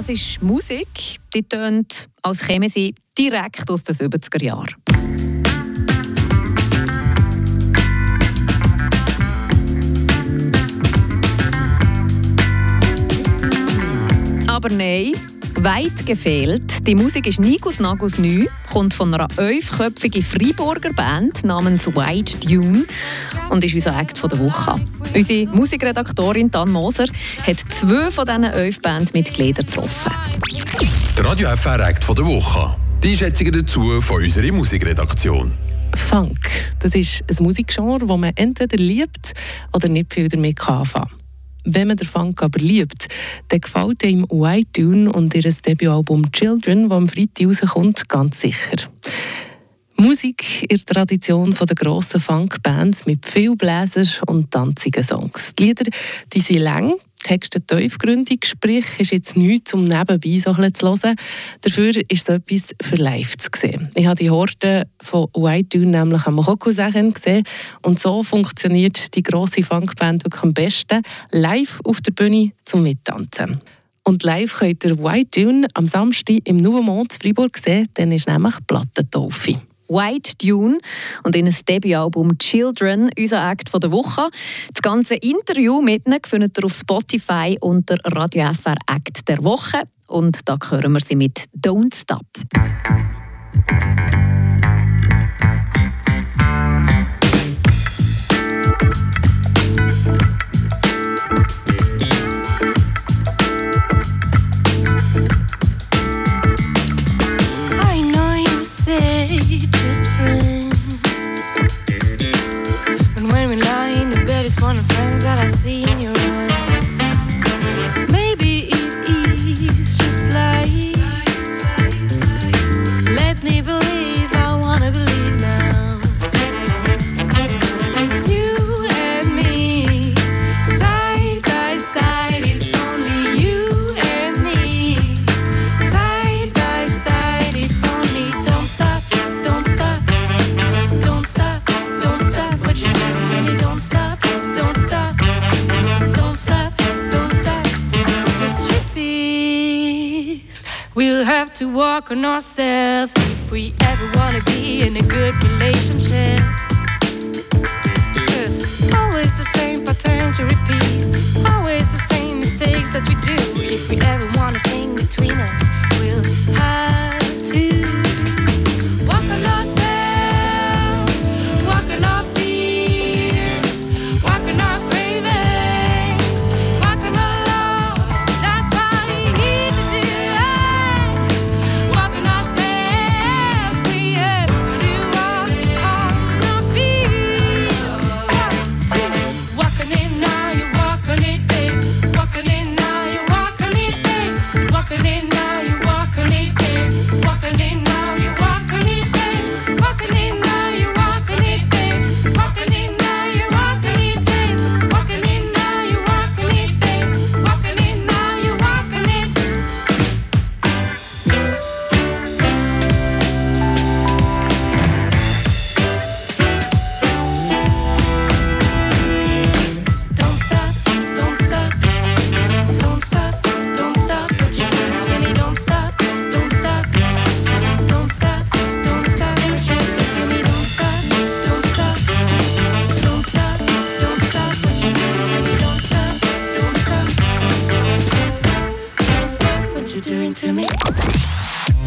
es ist Musik, die tönt, als käme sie direkt aus den 70er Jahren. Aber nein, weit gefehlt. Die Musik ist Nikos Nagos neu, kommt von einer elfköpfigen Freiburger Band namens White Dune und ist unser Act der Woche. Unsere Musikredaktorin Dan Moser hat zwei von diesen elf Bandmitgliedern getroffen. Der Radio FR Act der Woche. Die Einschätzungen dazu von unserer Musikredaktion. Funk, das ist ein Musikgenre, das man entweder liebt oder nicht viel damit anfangen kann. Wenn man den Funk aber liebt, dann gefällt ihm White Dune und ihr Debütalbum Children, das am Freitag rauskommt, ganz sicher. Musik in der Tradition der grossen Funkbands mit viel Bläsern und tanzigen Songs. Die Lieder die sind lang, Texte tiefgründig, sprich ist jetzt nichts zum Nebenbei so zu hören. Dafür ist es etwas für live zu sehen. Ich habe die Horde von White Dune nämlich am Hokusachen gesehen und so funktioniert die grosse Funkband wirklich am besten live auf der Bühne zum Mittanzen. Und live könnt ihr White Dune am Samstag im Nouveau Monde in Fribourg sehen, dann ist nämlich Plattentaufe. White Dune und in Debütalbum Children, unser Act der Woche. Das ganze Interview mit ihnen findet ihr auf Spotify unter Radio FR Act der Woche. Und da hören wir sie mit Don't Stop. To walk on ourselves if we ever want to be in a good relationship. Cause always the same pattern to repeat, always the same mistakes that we do. If we ever want a thing between us,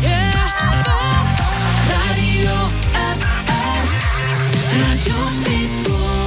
Yeah, Radio FM Radio FM.